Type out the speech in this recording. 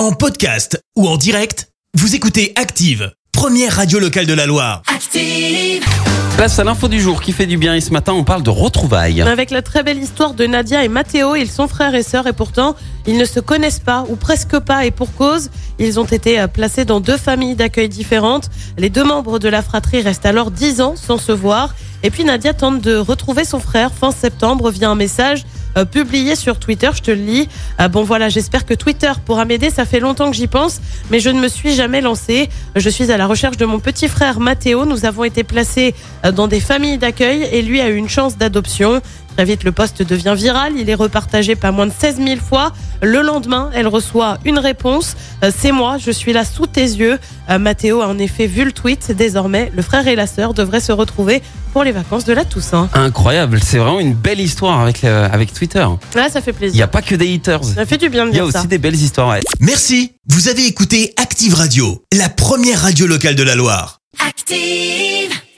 En podcast ou en direct, vous écoutez Active, première radio locale de la Loire. Active. Place à l'info du jour qui fait du bien et ce matin on parle de retrouvailles. Avec la très belle histoire de Nadia et Mathéo, ils sont frères et sœurs et pourtant ils ne se connaissent pas ou presque pas et pour cause, ils ont été euh, placés dans deux familles d'accueil différentes. Les deux membres de la fratrie restent alors dix ans sans se voir et puis Nadia tente de retrouver son frère fin septembre via un message euh, publié sur Twitter, je te le lis. Euh, bon voilà, j'espère que Twitter pourra m'aider, ça fait longtemps que j'y pense, mais je ne me suis jamais lancée. Je suis à la recherche de mon petit frère Mathéo, nous avons été placés euh, dans des familles d'accueil et lui a eu une chance d'adoption. Très vite, le poste devient viral. Il est repartagé pas moins de 16 000 fois. Le lendemain, elle reçoit une réponse. Euh, C'est moi, je suis là sous tes yeux. Euh, Mathéo a en effet vu le tweet. Désormais, le frère et la sœur devraient se retrouver pour les vacances de la Toussaint. Incroyable, c'est vraiment une belle histoire avec, euh, avec Twitter. Là, ça fait Il n'y plaisir. a pas que des haters. Ça fait du bien de Il y a dire ça. aussi des belles histoires. ouais. Merci, vous avez écouté Active Radio, la première radio locale de la Loire. Active.